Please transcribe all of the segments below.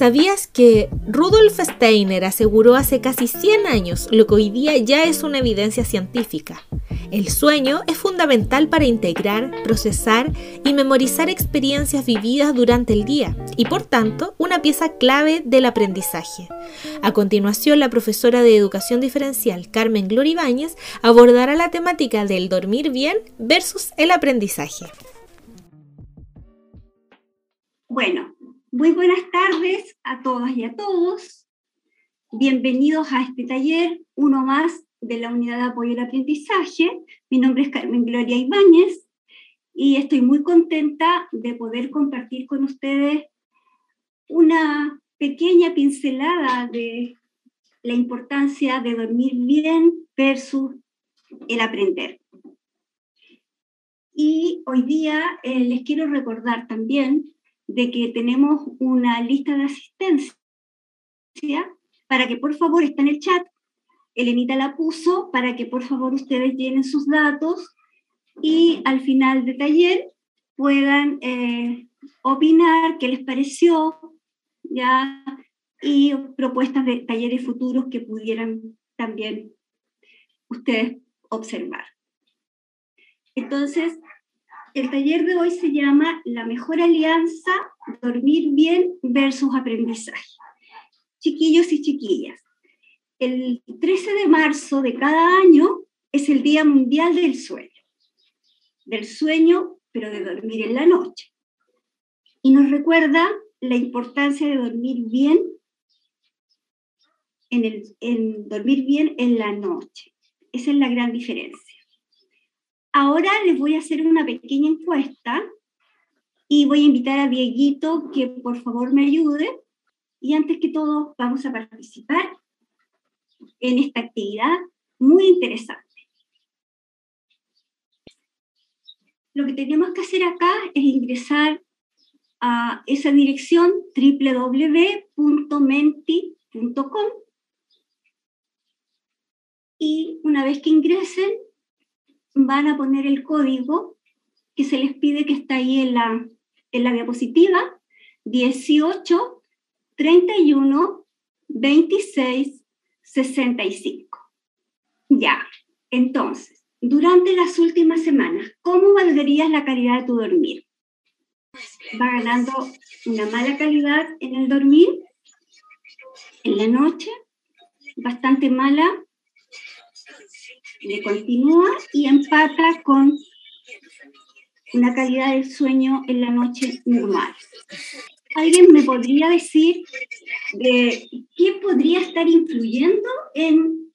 ¿Sabías que Rudolf Steiner aseguró hace casi 100 años lo que hoy día ya es una evidencia científica? El sueño es fundamental para integrar, procesar y memorizar experiencias vividas durante el día y por tanto una pieza clave del aprendizaje. A continuación, la profesora de educación diferencial Carmen Gloria Ibáñez abordará la temática del dormir bien versus el aprendizaje. Bueno, muy buenas tardes a todas y a todos. Bienvenidos a este taller, uno más de la Unidad de Apoyo al Aprendizaje. Mi nombre es Carmen Gloria Ibáñez y estoy muy contenta de poder compartir con ustedes una pequeña pincelada de la importancia de dormir bien versus el aprender. Y hoy día eh, les quiero recordar también de que tenemos una lista de asistencia para que por favor está en el chat. Elenita la puso para que por favor ustedes llenen sus datos y al final del taller puedan eh, opinar qué les pareció ya y propuestas de talleres futuros que pudieran también ustedes observar. Entonces, el taller de hoy se llama La mejor alianza, dormir bien versus aprendizaje. Chiquillos y chiquillas, el 13 de marzo de cada año es el Día Mundial del Sueño. Del sueño, pero de dormir en la noche. Y nos recuerda la importancia de dormir bien en, el, en dormir bien en la noche. Esa es la gran diferencia. Ahora les voy a hacer una pequeña encuesta y voy a invitar a Dieguito que por favor me ayude. Y antes que todo, vamos a participar en esta actividad muy interesante. Lo que tenemos que hacer acá es ingresar a esa dirección www.menti.com y una vez que ingresen van a poner el código que se les pide que está ahí en la, en la diapositiva, 18 31 26 65. Ya, entonces, durante las últimas semanas, ¿cómo valdrías la calidad de tu dormir? ¿Va ganando una mala calidad en el dormir? ¿En la noche? ¿Bastante mala? Le continúa y empata con una calidad del sueño en la noche normal. ¿Alguien me podría decir de qué podría estar influyendo en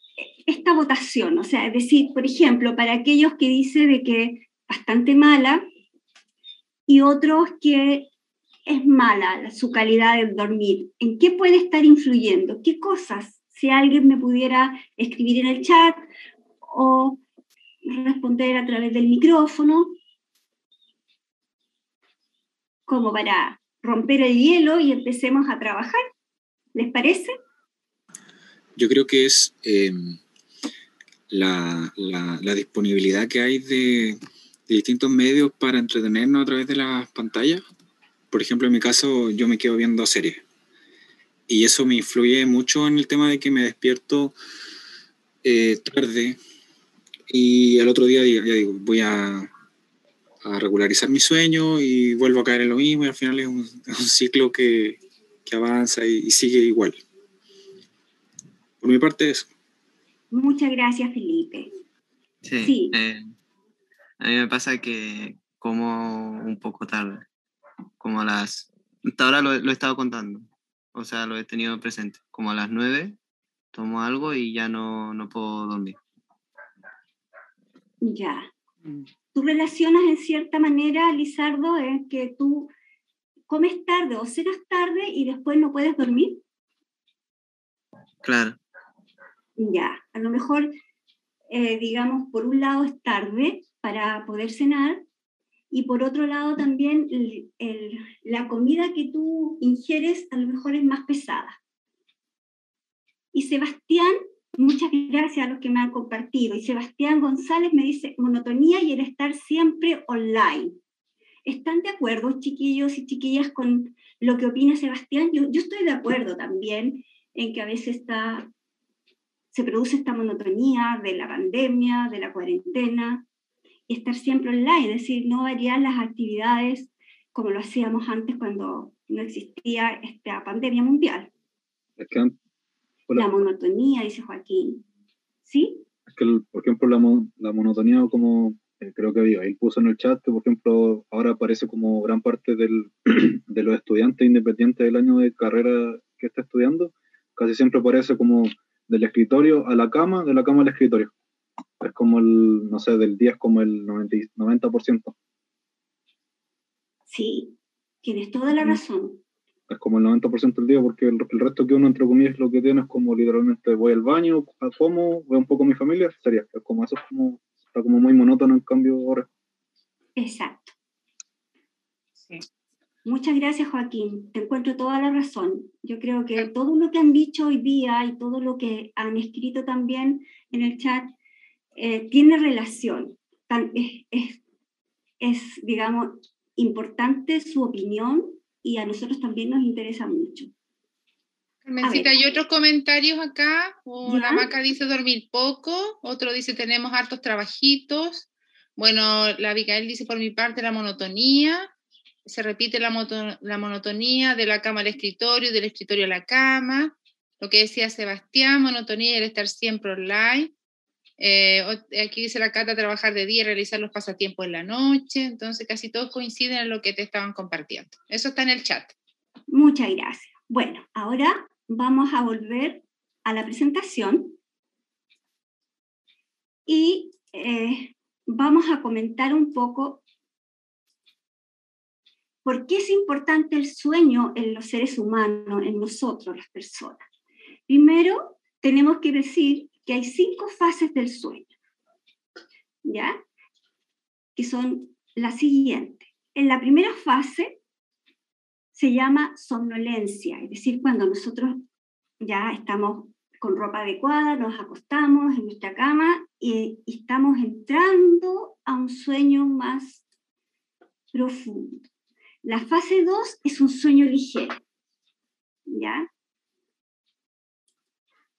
esta votación? O sea, es decir, por ejemplo, para aquellos que dicen de que bastante mala y otros que es mala su calidad de dormir, ¿en qué puede estar influyendo? ¿Qué cosas? Si alguien me pudiera escribir en el chat o responder a través del micrófono, como para romper el hielo y empecemos a trabajar. ¿Les parece? Yo creo que es em, la, disponibilidad que hay de, de, distintos medios para entretenernos a través de las pantallas. Por ejemplo, en mi caso, yo me quedo viendo series. Y eso me influye mucho en el tema de que me despierto eh, tarde, y el otro día ya digo, voy a, regularizar mi sueño y vuelvo a caer en lo mismo y al final es un, ciclo que, avanza y, sigue igual. Por mi parte eso. Muchas gracias, Felipe. Sí. Eh, a mí me pasa que como un poco tarde, como a las... Hasta ahora lo, lo, he estado contando, o sea, lo he tenido presente. Como a las nueve tomo algo y ya no, no puedo dormir. Ya. Mm. Tú relacionas en cierta manera, Lizardo, en que tú comes tarde o cenas tarde y después no puedes dormir. Claro. Ya, a lo mejor, eh, digamos, por un lado es tarde para poder cenar y por otro lado también la comida que tú ingieres a lo mejor es más pesada. Y Sebastián Muchas gracias a los que me han compartido. Y Sebastián González me dice monotonía y el estar siempre online. ¿Están de acuerdo, chiquillos y chiquillas, con lo que opina Sebastián? Yo, estoy de acuerdo también en que a veces está, se produce esta monotonía de la pandemia, de la cuarentena, y estar siempre online, es decir, no variar las actividades como lo hacíamos antes cuando no existía esta pandemia mundial. La monotonía, dice Joaquín. ¿Sí? Es que, por ejemplo, la, la monotonía, como eh, creo que él puso en el chat, que por ejemplo ahora aparece como gran parte del, de los estudiantes independientes del año de carrera que está estudiando, casi siempre aparece como del escritorio a la cama, de la cama al escritorio. Es como el, no sé, del 10 como el 90%. 90%. Sí, tienes toda la razón. Es como el 90% del día, porque el, resto que uno, entre comillas, lo que tiene es como literalmente voy al baño, como, veo un poco a mi familia, sería, es como eso es como, está como muy monótono en cambio ahora. Exacto. Sí. Muchas gracias, Joaquín. Te encuentro toda la razón. Yo creo que todo lo que han dicho hoy día y todo lo que han escrito también en el chat eh, tiene relación. es, es, digamos, importante su opinión y a nosotros también nos interesa mucho. Carmencita, hay otros comentarios acá. La vaca dice dormir poco, otro dice tenemos hartos trabajitos. Bueno, la Abigail dice por mi parte la monotonía. Se repite la, la monotonía de la cama al escritorio, del escritorio a la cama. Lo que decía Sebastián, monotonía y el estar siempre online. Eh, aquí dice la Cata, trabajar de día, realizar los pasatiempos en la noche, entonces casi todos coinciden en lo que te estaban compartiendo. Eso está en el chat. Muchas gracias. Bueno, ahora vamos a volver a la presentación y eh, vamos a comentar un poco por qué es importante el sueño en los seres humanos, en nosotros, las personas. Primero, tenemos que decir que hay cinco fases del sueño, ¿ya? Que son las siguientes. En la primera fase se llama somnolencia, es decir, cuando nosotros ya estamos con ropa adecuada, nos acostamos en nuestra cama y, estamos entrando a un sueño más profundo. La fase 2 es un sueño ligero, ¿ya?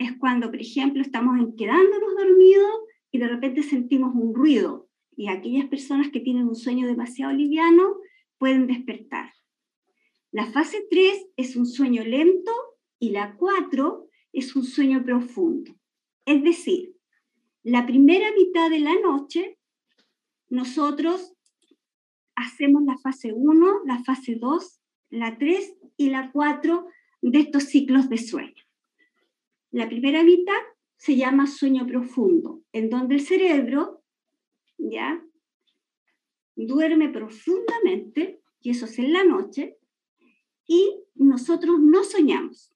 Es cuando, por ejemplo, estamos quedándonos dormidos y de repente sentimos un ruido. Y aquellas personas que tienen un sueño demasiado liviano pueden despertar. La fase 3 es un sueño lento y la 4 es un sueño profundo. Es decir, la primera mitad de la noche nosotros hacemos la fase 1, la fase 2, la 3 y la 4 de estos ciclos de sueño. La primera mitad se llama sueño profundo, en donde el cerebro ya duerme profundamente, y eso es en la noche, y nosotros no soñamos.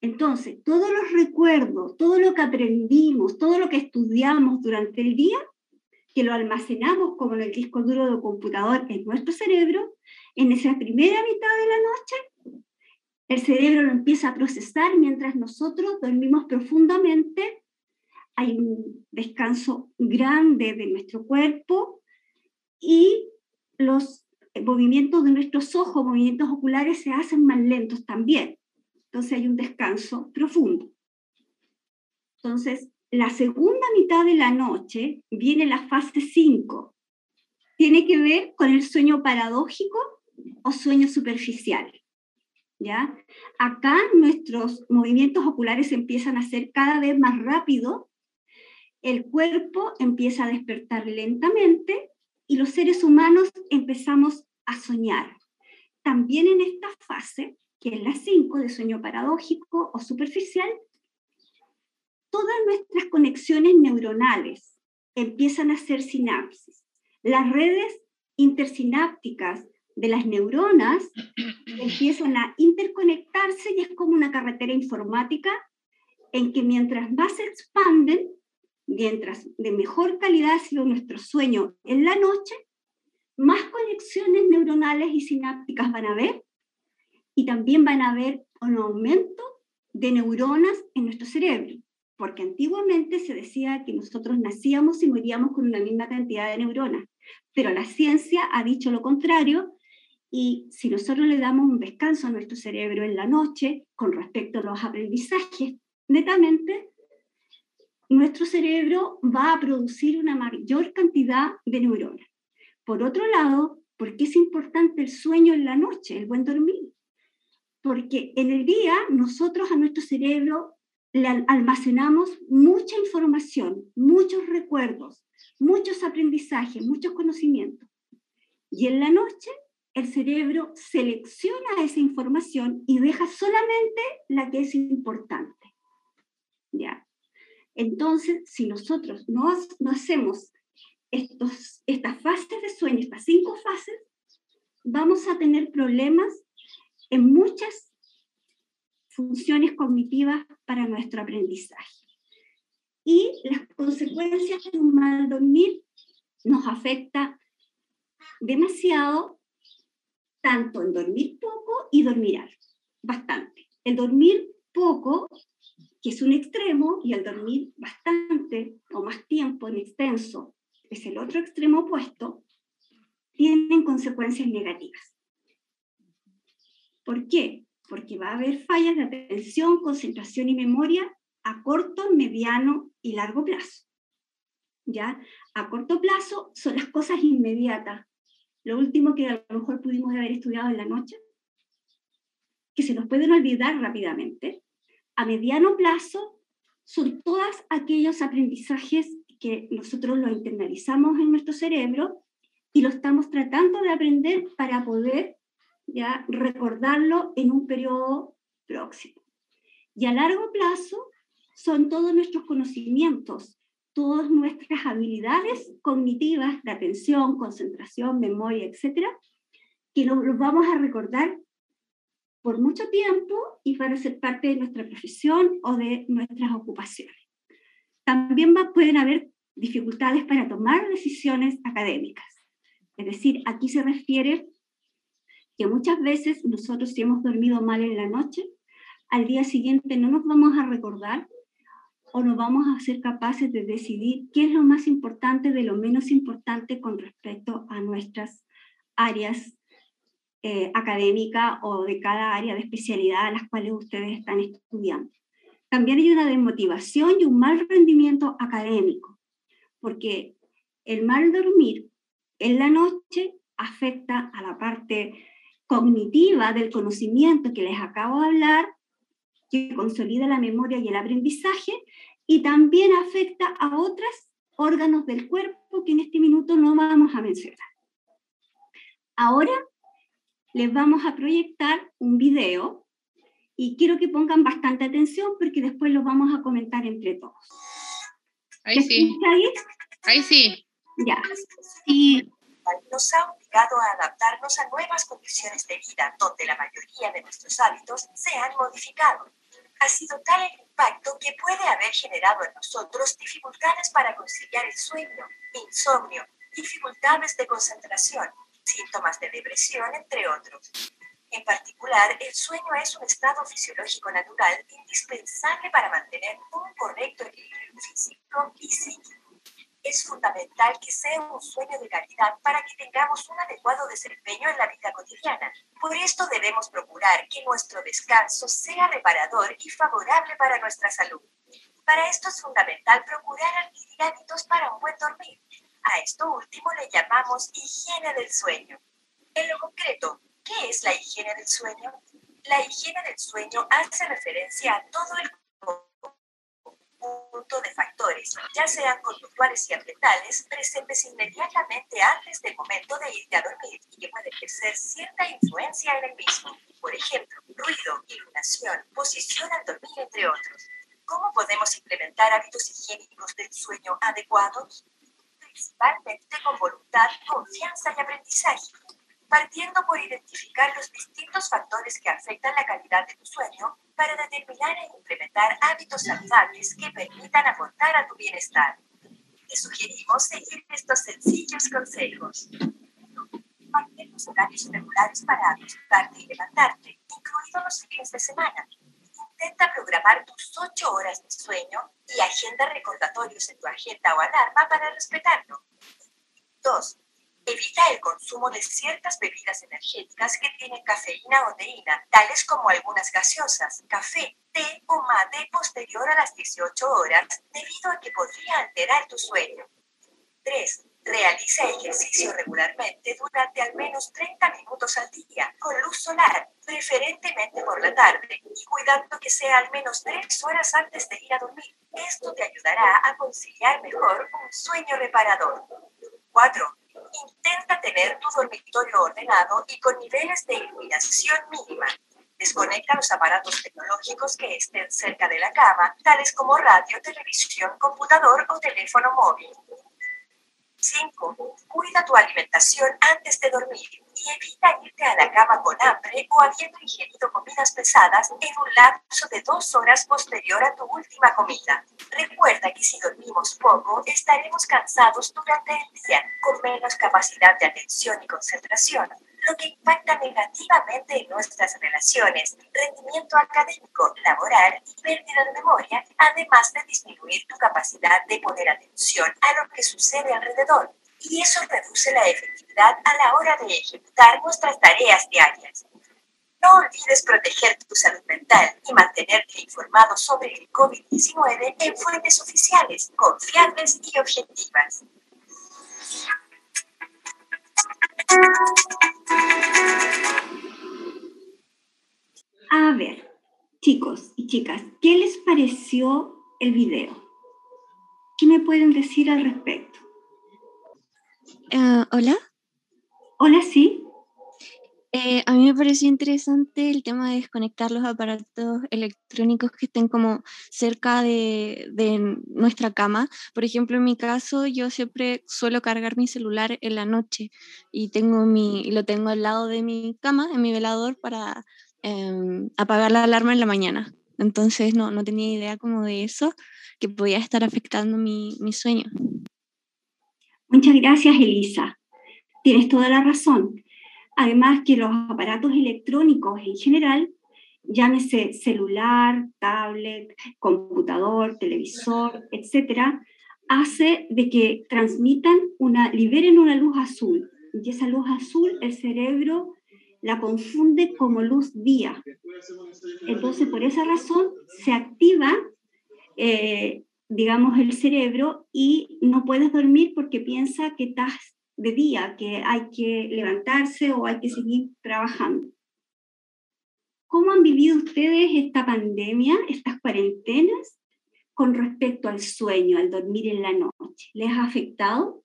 Entonces, todos los recuerdos, todo lo que aprendimos, todo lo que estudiamos durante el día, que lo almacenamos como en el disco duro del computador en nuestro cerebro, en esa primera mitad de la noche el cerebro lo empieza a procesar mientras nosotros dormimos profundamente. Hay un descanso grande de nuestro cuerpo y los movimientos de nuestros ojos, movimientos oculares, se hacen más lentos también. Entonces hay un descanso profundo. Entonces, la segunda mitad de la noche viene la fase 5. Tiene que ver con el sueño paradójico o sueño superficial. Acá nuestros movimientos oculares empiezan a ser cada vez más rápidos, el cuerpo empieza a despertar lentamente y los seres humanos empezamos a soñar. También en esta fase, que es la 5 de sueño paradójico o superficial, todas nuestras conexiones neuronales empiezan a hacer sinapsis. Las redes intersinápticas de las neuronas empiezan a interconectarse y es como una carretera informática en que mientras más se expanden, mientras de mejor calidad ha sido nuestro sueño en la noche, más conexiones neuronales y sinápticas van a haber y también van a haber un aumento de neuronas en nuestro cerebro, porque antiguamente se decía que nosotros nacíamos y moríamos con una misma cantidad de neuronas. Pero la ciencia ha dicho lo contrario y si nosotros le damos un descanso a nuestro cerebro en la noche con respecto a los aprendizajes, netamente, nuestro cerebro va a producir una mayor cantidad de neuronas. Por otro lado, ¿por qué es importante el sueño en la noche, el buen dormir? Porque en el día nosotros a nuestro cerebro le almacenamos mucha información, muchos recuerdos, muchos aprendizajes, muchos conocimientos. Y en la noche el cerebro selecciona esa información y deja solamente la que es importante. ¿Ya? Entonces, si nosotros no, no hacemos estos, estas fases de sueño, estas cinco fases, vamos a tener problemas en muchas funciones cognitivas para nuestro aprendizaje. Y las consecuencias de un mal dormir nos afecta demasiado, tanto en dormir poco y dormir bastante. El dormir poco, que es un extremo, y el dormir bastante o más tiempo en extenso, es el otro extremo opuesto, tienen consecuencias negativas. ¿Por qué? Porque va a haber fallas de atención, concentración y memoria a corto, mediano y largo plazo. ¿Ya? A corto plazo son las cosas inmediatas. Lo último que a lo mejor pudimos haber estudiado en la noche, que se nos pueden olvidar rápidamente. A mediano plazo son todos aquellos aprendizajes que nosotros los internalizamos en nuestro cerebro y lo estamos tratando de aprender para poder ya recordarlo en un periodo próximo. Y a largo plazo son todos nuestros conocimientos, todas nuestras habilidades cognitivas de atención, concentración, memoria, etcétera, que los, vamos a recordar por mucho tiempo y para ser parte de nuestra profesión o de nuestras ocupaciones. También pueden haber dificultades para tomar decisiones académicas. Es decir, aquí se refiere que muchas veces nosotros si hemos dormido mal en la noche, al día siguiente no nos vamos a recordar o no vamos a ser capaces de decidir qué es lo más importante de lo menos importante con respecto a nuestras áreas eh, académicas o de cada área de especialidad a las cuales ustedes están estudiando. También hay una desmotivación y un mal rendimiento académico, porque el mal dormir en la noche afecta a la parte cognitiva del conocimiento que les acabo de hablar, que consolida la memoria y el aprendizaje, y también afecta a otros órganos del cuerpo que en este minuto no vamos a mencionar. Ahora les vamos a proyectar un video y quiero que pongan bastante atención porque después lo vamos a comentar entre todos. Ahí sí. Ahí? ahí sí. Ya. Y nos ha obligado a adaptarnos a nuevas condiciones de vida donde la mayoría de nuestros hábitos se han modificado. Ha sido tal el impacto que puede haber generado en nosotros dificultades para conciliar el sueño, insomnio, dificultades de concentración, síntomas de depresión, entre otros. En particular, el sueño es un estado fisiológico natural indispensable para mantener un correcto equilibrio físico y psíquico es fundamental que sea un sueño de calidad para que tengamos un adecuado desempeño en la vida cotidiana. Por esto debemos procurar que nuestro descanso sea reparador y favorable para nuestra salud. Para esto es fundamental procurar adquirir hábitos para un buen dormir. A esto último le llamamos higiene del sueño. En lo concreto, ¿qué es la higiene del sueño? La higiene del sueño hace referencia a todo el de factores, ya sean conductuales y ambientales, presentes inmediatamente antes del momento de irte a dormir y que pueden ejercer cierta influencia en el mismo. Por ejemplo, ruido, iluminación, posición al dormir, entre otros. ¿Cómo podemos implementar hábitos higiénicos del sueño adecuados? Principalmente con voluntad, confianza y aprendizaje partiendo por identificar los distintos factores que afectan la calidad de tu sueño para determinar e implementar hábitos saludables que permitan aportar a tu bienestar. Te sugerimos seguir estos sencillos consejos. Mantén los horarios regulares para acostarte y levantarte, incluidos los fines de semana. Intenta programar tus 8 horas de sueño y agenda recordatorios en tu agenda o alarma para respetarlo. 2 Evita el consumo de ciertas bebidas energéticas que tienen cafeína o teína, tales como algunas gaseosas, café, té o mate posterior a las 18 horas, debido a que podría alterar tu sueño. 3. Realiza ejercicio regularmente durante al menos 30 minutos al día, con luz solar, preferentemente por la tarde, y cuidando que sea al menos 3 horas antes de ir a dormir. Esto te ayudará a conciliar mejor un sueño reparador. 4. Intenta tener tu dormitorio ordenado y con niveles de iluminación mínima. Desconecta los aparatos tecnológicos que estén cerca de la cama, tales como radio, televisión, computador o teléfono móvil. 5. Cuida tu alimentación antes de dormir y evita irte a la cama con hambre o habiendo ingerido comidas pesadas en un lapso de dos horas posterior a tu última comida. Recuerda que si dormimos poco, estaremos cansados durante el día, con menos capacidad de atención y concentración, lo que impacta negativamente en nuestras relaciones, rendimiento académico, laboral y pérdida de memoria, además de disminuir tu capacidad de poner atención a lo que sucede alrededor. Y eso reduce la efectividad a la hora de ejecutar nuestras tareas diarias. No olvides proteger tu salud mental y mantenerte informado sobre el COVID-19 en fuentes oficiales, confiables y objetivas. A ver, chicos y chicas, ¿qué les pareció el video? ¿Qué me pueden decir al respecto? Uh, Hola. Hola, sí. Eh, a mí me pareció interesante el tema de desconectar los aparatos electrónicos que estén como cerca de, de, nuestra cama. Por ejemplo, en mi caso, yo siempre suelo cargar mi celular en la noche y tengo mi, lo tengo al lado de mi cama, en mi velador, para eh, apagar la alarma en la mañana. Entonces no, no tenía idea como de eso, que podía estar afectando mi, mi sueño. Muchas gracias, Elisa. Tienes toda la razón. Además que los aparatos electrónicos en general, llámese celular, tablet, computador, televisor, etcétera, hace de que transmitan una, liberen una luz azul. Y esa luz azul el cerebro la confunde como luz día. Entonces, por esa razón, se activa, eh, digamos, el cerebro y no puedes dormir porque piensa que estás de día, que hay que levantarse o hay que seguir trabajando. ¿Cómo han vivido ustedes esta pandemia, estas cuarentenas, con respecto al sueño, al dormir en la noche? ¿Les ha afectado?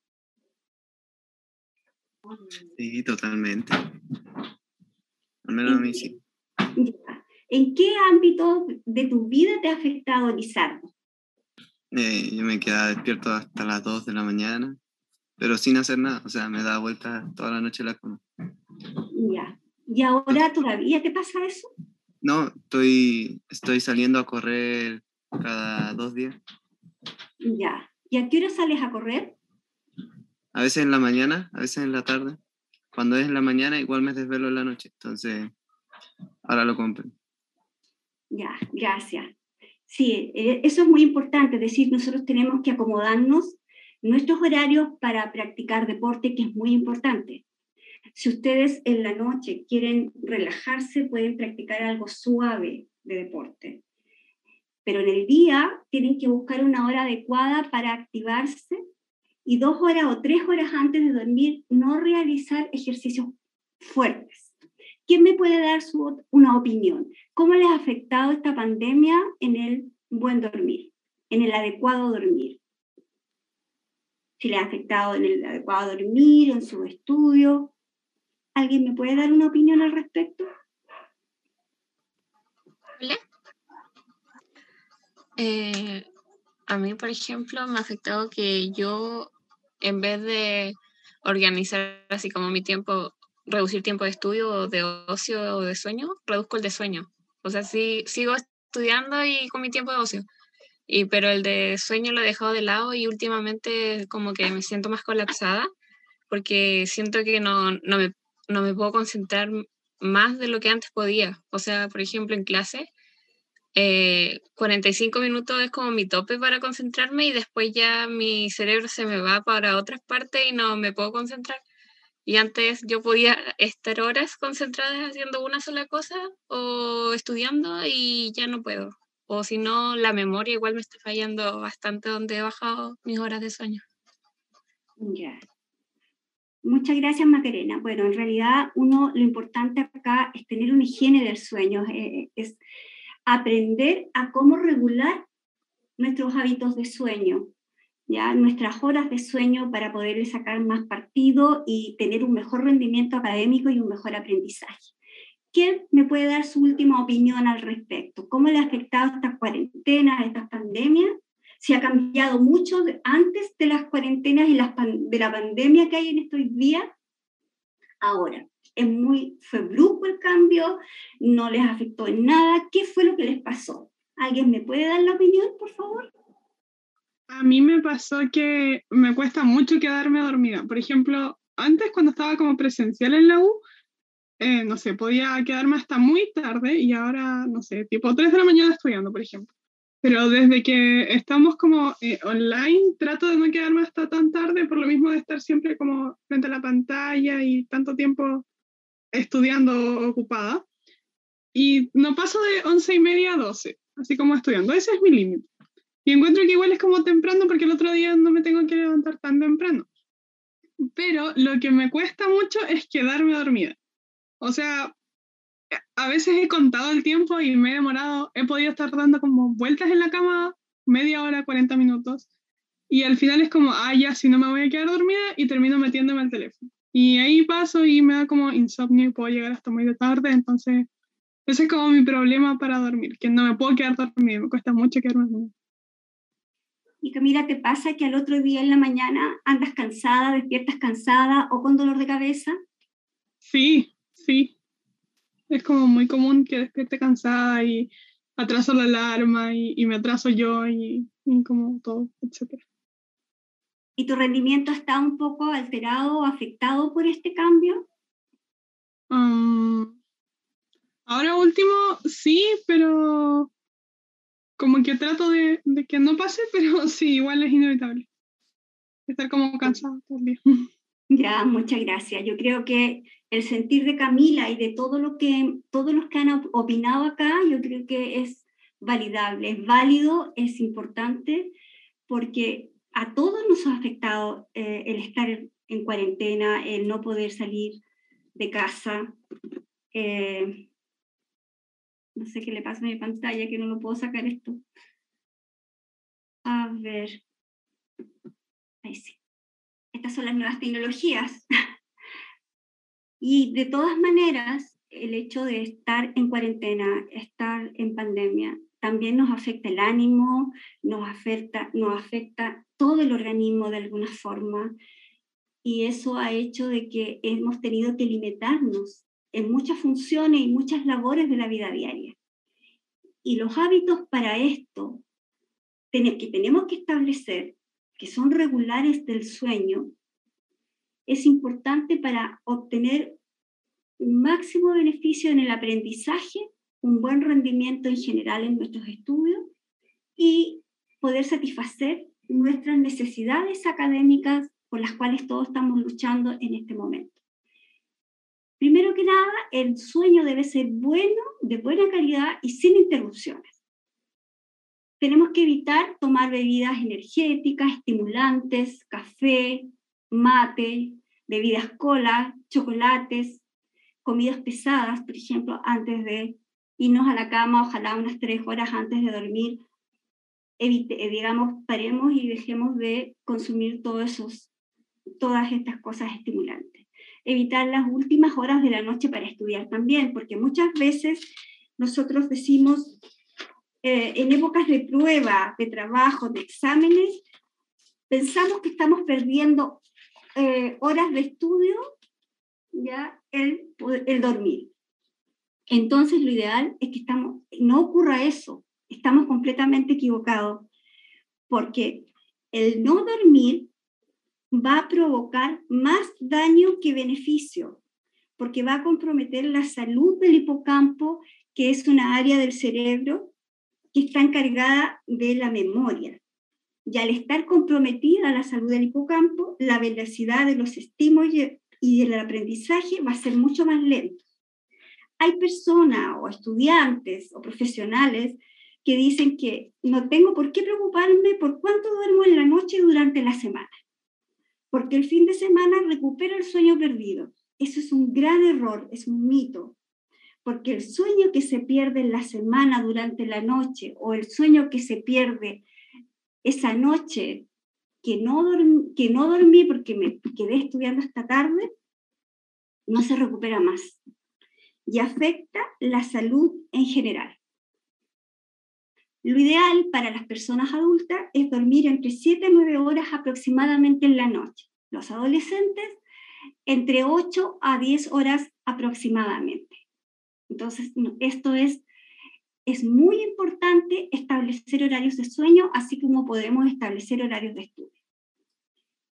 Sí, totalmente. Al menos a mí sí. ¿En qué ámbito de tu vida te ha afectado, Lizardo? Eh, yo me quedaba despierto hasta las 2 de la mañana pero sin hacer nada, o sea, me da vuelta toda la noche la cama. Ya. ¿Y ahora todavía te pasa eso? No, estoy, estoy saliendo a correr cada dos días. Ya. ¿Y a qué hora sales a correr? A veces en la mañana, a veces en la tarde. Cuando es en la mañana, igual me desvelo en la noche. Entonces, ahora lo compro. Ya, gracias. Sí, eh, eso es muy importante, es decir, nosotros tenemos que acomodarnos nuestros horarios para practicar deporte, que es muy importante. Si ustedes en la noche quieren relajarse, pueden practicar algo suave de deporte. Pero en el día tienen que buscar una hora adecuada para activarse y dos horas o tres horas antes de dormir no realizar ejercicios fuertes. ¿Quién me puede dar su, una opinión? ¿Cómo les ha afectado esta pandemia en el buen dormir, en el adecuado dormir? si le ha afectado en el adecuado dormir, en su estudio. ¿Alguien me puede dar una opinión al respecto? Hola. Eh, a mí, por ejemplo, me ha afectado que yo, en vez de organizar así como mi tiempo, reducir tiempo de estudio de ocio o de sueño, reduzco el de sueño. O sea, sí, sigo estudiando y con mi tiempo de ocio y, pero el de sueño lo he dejado de lado y últimamente como que me siento más colapsada porque siento que no, no, me, no me puedo concentrar más de lo que antes podía. O sea, por ejemplo, en clase, 45 eh, minutos es como mi tope para concentrarme y después ya mi cerebro se me va para otras partes y no me puedo concentrar. Y antes yo podía estar horas concentradas haciendo una sola cosa o estudiando y ya no puedo. O si no, la memoria igual me está fallando bastante donde he bajado mis horas de sueño. Muchas gracias, Macarena. Bueno, en realidad uno, lo importante acá es tener una higiene del sueño, eh, es aprender a cómo regular nuestros hábitos de sueño, ya nuestras horas de sueño para poder sacar más partido y tener un mejor rendimiento académico y un mejor aprendizaje. ¿Quién me puede dar su última opinión al respecto? ¿Cómo le ha afectado esta cuarentena, esta pandemia? Si ha cambiado mucho antes de las cuarentenas y las de la pandemia que hay en estos días. Ahora, es muy, fue brusco el cambio, no les afectó en nada. ¿Qué fue lo que les pasó? ¿Alguien me puede dar la opinión, por favor? A mí me pasó que me cuesta mucho quedarme dormida. Por ejemplo, antes cuando estaba como presencial en la U, eh, no sé, podía quedarme hasta muy tarde y ahora, no sé, tipo 3 de la mañana estudiando, por ejemplo. Pero desde que estamos como eh, online, trato de no quedarme hasta tan tarde por lo mismo de estar siempre como frente a la pantalla y tanto tiempo estudiando ocupada. Y no paso de 11 y media a 12, así como estudiando. Ese es mi límite. Y encuentro que igual es como temprano porque el otro día no me tengo que levantar tan temprano. Pero lo que me cuesta mucho es quedarme dormida. O sea, a veces he contado el tiempo y me he demorado, he podido estar dando como vueltas en la cama media hora, 40 minutos. Y al final es como, ah, ya, si no me voy a quedar dormida y termino metiéndome al teléfono. Y ahí paso y me da como insomnio y puedo llegar hasta muy de tarde. Entonces, ese es como mi problema para dormir, que no me puedo quedar dormida, me cuesta mucho quedarme dormida. Y Camila, ¿te pasa que al otro día en la mañana andas cansada, despiertas cansada o con dolor de cabeza? Sí, sí. Es como muy común que despierte cansada y atraso la alarma y, me atraso yo y, como todo, etc. ¿Y tu rendimiento está un poco alterado o afectado por este cambio? Um, ahora último, sí, pero como que trato de, de, que no pase, pero sí, igual es inevitable. Estar como cansado todo el día. Ya, muchas gracias. Yo creo que el sentir de Camila y de todo lo que, todos los que han opinado acá, yo creo que es validable, es válido, es importante, porque a todos nos ha afectado eh, el estar en cuarentena, el no poder salir de casa. Eh, no sé qué le pasa a mi pantalla, que no lo puedo sacar esto. A ver. Ahí sí. Estas son las nuevas tecnologías. y de todas maneras, el hecho de estar en cuarentena, estar en pandemia, también nos afecta el ánimo, nos afecta, nos afecta todo el organismo de alguna forma. Y eso ha hecho de que hemos tenido que limitarnos en muchas funciones y muchas labores de la vida diaria. Y los hábitos para esto que tenemos que establecer, que son regulares del sueño, es importante para obtener un máximo beneficio en el aprendizaje, un buen rendimiento en general en nuestros estudios y poder satisfacer nuestras necesidades académicas por las cuales todos estamos luchando en este momento. Primero que nada, el sueño debe ser bueno, de buena calidad y sin interrupciones. Tenemos que evitar tomar bebidas energéticas, estimulantes, café, mate, bebidas cola, chocolates, comidas pesadas, por ejemplo, antes de irnos a la cama, ojalá unas tres horas antes de dormir, evite, eh, digamos, paremos y dejemos de consumir todas estas cosas estimulantes evitar las últimas horas de la noche para estudiar también, porque muchas veces nosotros decimos, eh, en épocas de prueba, de trabajo, de exámenes, pensamos que estamos perdiendo eh, horas de estudio, ya el, el dormir. Entonces lo ideal es que estamos, no ocurra eso, estamos completamente equivocados, porque el no dormir va a provocar más daño que beneficio, porque va a comprometer la salud del hipocampo, que es una área del cerebro que está encargada de la memoria. Y al estar comprometida la salud del hipocampo, la velocidad de los estímulos, y el aprendizaje va a ser mucho más lento. Hay personas o estudiantes o profesionales que dicen que no tengo por qué preocuparme por cuánto duermo en la noche durante la semana, porque el fin de semana recupero el sueño perdido. Eso es un gran error, es un mito, porque el sueño que se pierde en la semana durante la noche o el sueño que se pierde esa noche que no, dormí, que no dormí porque me quedé estudiando esta tarde, no se recupera más y afecta la salud en general. Lo ideal para las personas adultas es dormir entre 7 y 9 horas aproximadamente en la noche. Los adolescentes entre 8 a 10 horas aproximadamente. Entonces, esto es, es muy importante establecer horarios de sueño, así como podemos establecer horarios de estudio.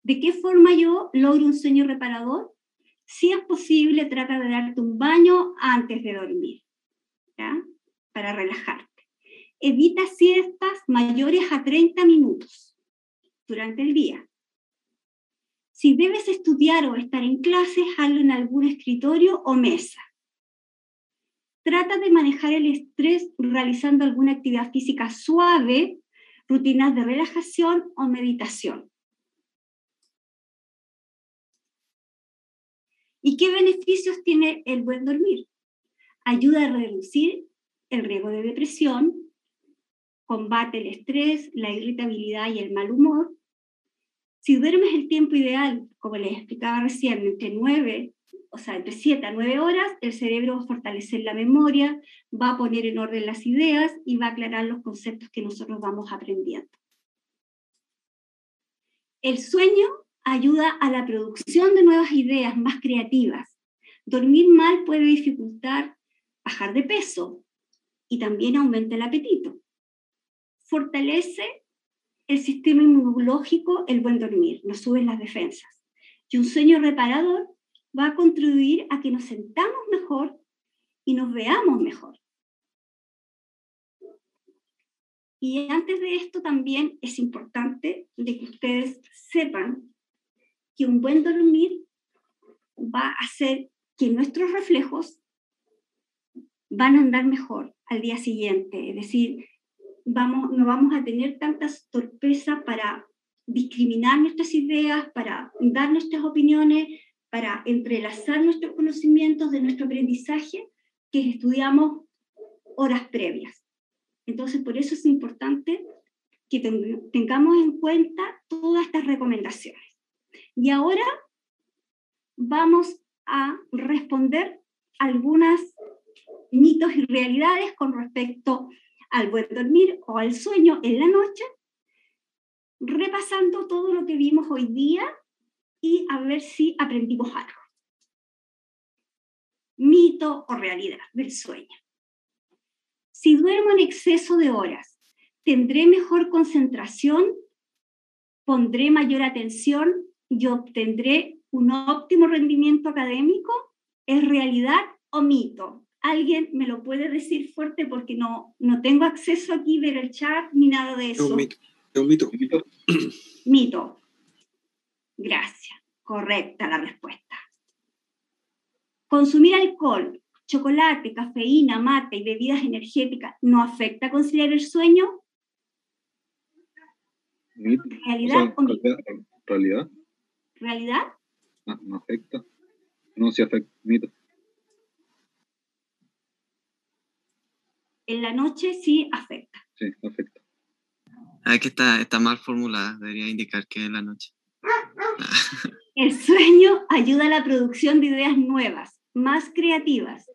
¿De qué forma yo logro un sueño reparador? Si es posible, trata de darte un baño antes de dormir, ¿ya? Para relajarte. Evita siestas mayores a 30 minutos durante el día. Si debes estudiar o estar en clases, hazlo en algún escritorio o mesa. Trata de manejar el estrés realizando alguna actividad física suave, rutinas de relajación o meditación. ¿Y qué beneficios tiene el buen dormir? Ayuda a reducir el riesgo de depresión, combate el estrés, la irritabilidad y el mal humor. Si duermes el tiempo ideal, como les explicaba recién, entre 9, o sea, entre 7 a 9 horas, el cerebro va a fortalecer la memoria, va a poner en orden las ideas y va a aclarar los conceptos que nosotros vamos aprendiendo. El sueño ayuda a la producción de nuevas ideas más creativas. Dormir mal puede dificultar bajar de peso y también aumenta el apetito. Fortalece el sistema inmunológico el buen dormir, nos suben las defensas. Y un sueño reparador va a contribuir a que nos sentamos mejor y nos veamos mejor. Y antes de esto también es importante de que ustedes sepan que un buen dormir va a hacer que nuestros reflejos van a andar mejor al día siguiente, es decir, vamos, no vamos a tener tantas torpeza para discriminar nuestras ideas, para dar nuestras opiniones, para entrelazar nuestros conocimientos de nuestro aprendizaje que estudiamos horas previas. Entonces, por eso es importante que tengamos en cuenta todas estas recomendaciones. Y ahora vamos a responder algunas mitos y realidades con respecto al buen dormir o al sueño en la noche, repasando todo lo que vimos hoy día y a ver si aprendimos algo. Mito o realidad del sueño. Si duermo en exceso de horas, ¿tendré mejor concentración? ¿Pondré mayor atención? yo obtendré un óptimo rendimiento académico? ¿Es realidad o mito? ¿Alguien me lo puede decir fuerte porque no, no tengo acceso aquí a ver el chat ni nada de eso? Es un mito. Mito. Gracias. Correcta la respuesta. Consumir alcohol, chocolate, cafeína, mate y bebidas energéticas no afecta a conciliar el sueño? ¿Realidad o, mito? ¿Realidad? ¿Realidad? No, no afecta. No se afecta. Mito. En la noche sí afecta. Sí, afecta. Ah, que está, está mal formulada, debería indicar que en la noche. El sueño ayuda a la producción de ideas nuevas, más creativas,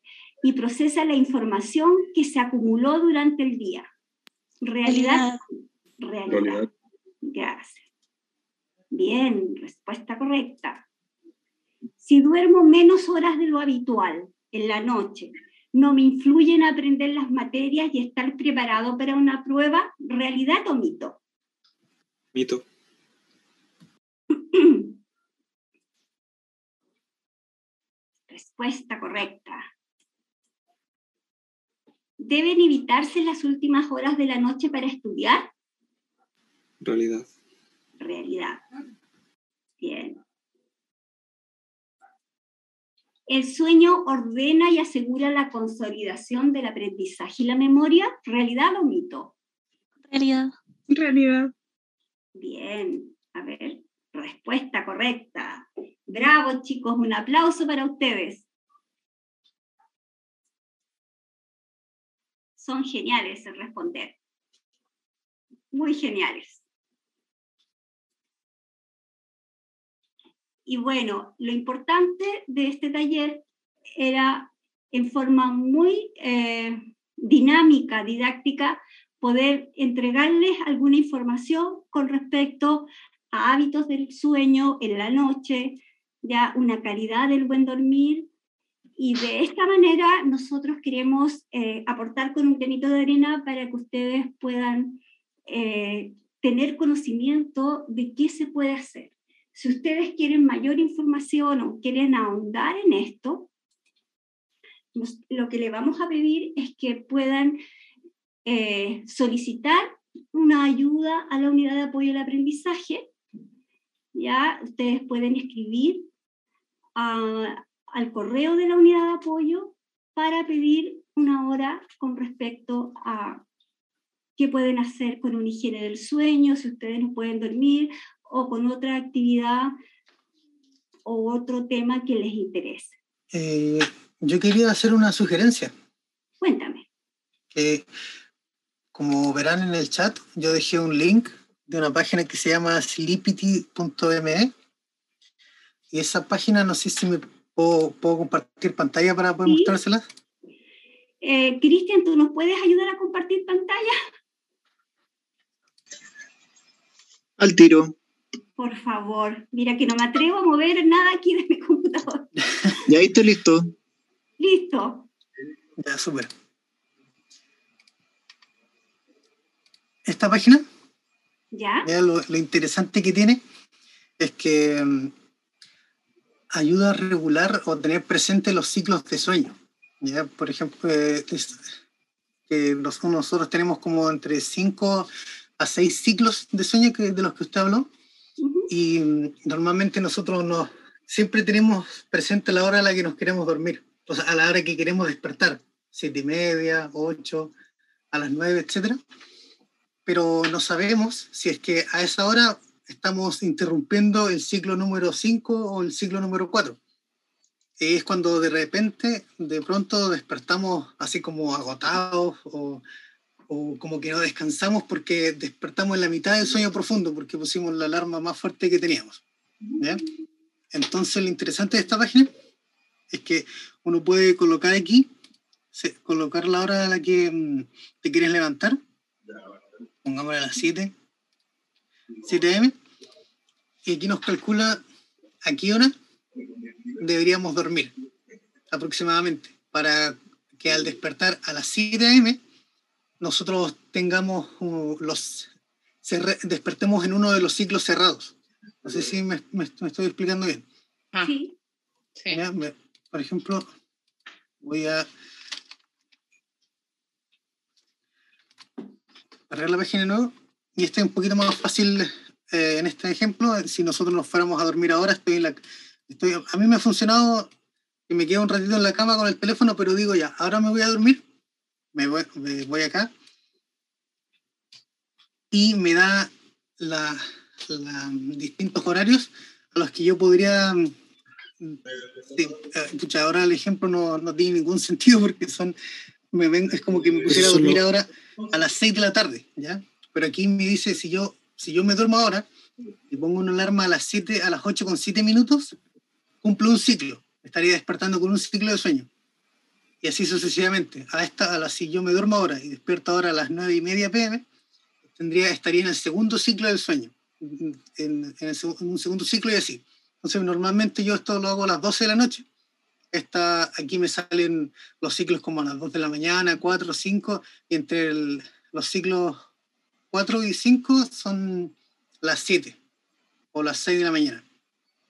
y procesa la información que se acumuló durante el día. ¿Realidad? Realidad. Realidad. Gracias. Bien, respuesta correcta. Si duermo menos horas de lo habitual en la noche, ¿no me influye en aprender las materias y estar preparado para una prueba? ¿Realidad o mito? Mito. Respuesta correcta. ¿Deben evitarse las últimas horas de la noche para estudiar? Realidad realidad. Bien. El sueño ordena y asegura la consolidación del aprendizaje y la memoria. ¿Realidad o mito? Realidad. Realidad. Bien, a ver, respuesta correcta. Bravo chicos, un aplauso para ustedes. Son geniales en responder. Muy geniales. Y bueno, lo importante de este taller era en forma muy eh, dinámica, didáctica, poder entregarles alguna información con respecto a hábitos del sueño en la noche, ya una calidad del buen dormir. Y de esta manera nosotros queremos eh, aportar con un granito de arena para que ustedes puedan eh, tener conocimiento de qué se puede hacer. Si ustedes quieren mayor información o quieren ahondar en esto, lo que le vamos a pedir es que puedan eh, solicitar una ayuda a la unidad de apoyo al aprendizaje. Ya ustedes pueden escribir al correo de la unidad de apoyo para pedir una hora con respecto a qué pueden hacer con una higiene del sueño, si ustedes no pueden dormir o con otra actividad o otro tema que les interese. Eh, yo quería hacer una sugerencia. Cuéntame. Que, como verán en el chat, yo dejé un link de una página que se llama sleepity.me y esa página no sé si me puedo, compartir pantalla para poder mostrárselas. Eh, Cristian, ¿tú nos puedes ayudar a compartir pantalla? Al tiro. Por favor, mira que no me atrevo a mover nada aquí de mi computador. Ya estoy listo. Listo. Ya, súper. Esta página, ¿Ya? Lo, lo, interesante que tiene es que mm, ayuda a regular o tener presente los ciclos de sueño. ¿ya? Por ejemplo, eh, que nosotros tenemos como entre 5 a 6 ciclos de sueño que, de los que usted habló y mm, normalmente nosotros nos, siempre tenemos presente la hora a la que nos queremos dormir, o sea, a la hora que queremos despertar, siete y media, ocho, a las nueve, etc. Pero no sabemos si es que a esa hora estamos interrumpiendo el ciclo número 5 o el ciclo número 4. Es cuando de repente, de pronto despertamos así como agotados o o como que no descansamos porque despertamos en la mitad del sueño profundo porque pusimos la alarma más fuerte que teníamos. Entonces lo interesante de esta página es que uno puede colocar aquí, colocar la hora a la que mm, te quieres levantar, pongámosle a las 7, 7 am, y aquí nos calcula a qué hora deberíamos dormir aproximadamente para que al despertar a las 7 am nosotros tengamos uh, los despertemos en uno de los ciclos cerrados. No sé si me, estoy explicando bien. Ah. Sí. por ejemplo, voy a cargar la página de nuevo y este es un poquito más fácil eh, en este ejemplo. Si nosotros nos fuéramos a dormir ahora, estoy en la, estoy, a mí me ha funcionado y me quedo un ratito en la cama con el teléfono, pero digo ya, ahora me voy a dormir me voy, acá y me da la, distintos horarios a los que yo podría... escucha, ahora el ejemplo no, no, tiene ningún sentido porque son, me ven, es como que me pusiera a dormir ahora a las 6 de la tarde, ¿ya? Pero aquí me dice, si yo, si yo me duermo ahora y pongo una alarma a las 7, a las 8 con 7 minutos, cumplo un ciclo. Estaría despertando con un ciclo de sueño y así sucesivamente. A esta, a la, si yo me duermo ahora y despierto ahora a las 9 y media pm, tendría, estaría en el segundo ciclo del sueño, en, un segundo ciclo y así. Entonces, normalmente yo esto lo hago a las 12 de la noche. Esta, aquí me salen los ciclos como a las 2 de la mañana, 4, 5, y entre los ciclos 4 y 5 son las 7 o las 6 de la mañana.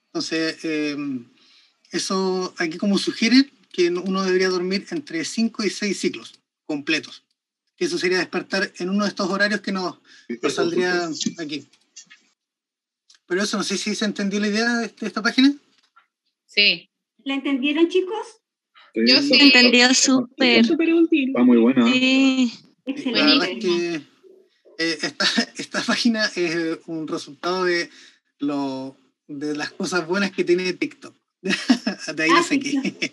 Entonces, eh, eso aquí como sugiere que uno debería dormir entre 5 y 6 ciclos completos. Que eso sería despertar en uno de estos horarios que nos, saldría aquí. Pero eso, no sé si se entendió la idea de, esta página. Sí. ¿La entendieron, chicos? Yo sí. Entendió súper. Súper útil. Está muy buena. Sí. La Excelente. verdad es que eh, esta, esta página es un resultado de, lo, de las cosas buenas que tiene TikTok. De ahí Ah, lo saqué.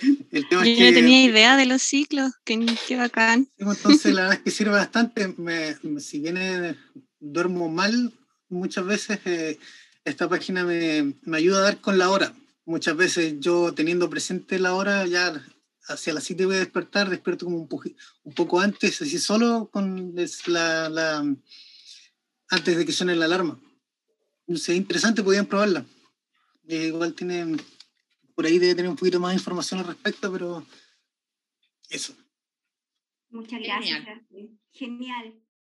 El tema Yo es no que, tenía idea de los ciclos. Qué, qué bacán. entonces, la verdad es que sirve bastante. Me- si bien eh, duermo mal, muchas veces eh, esta página me, me ayuda a dar con la hora. Muchas veces yo teniendo presente la hora, ya hacia las 7 voy a despertar, despierto como un, un poco antes, así solo con la, la- antes de que suene la alarma. Es interesante, podían probarla. Eh, igual tiene, por ahí debe tener un poquito más de información al respecto, pero eso. Muchas Genial. gracias. Genial.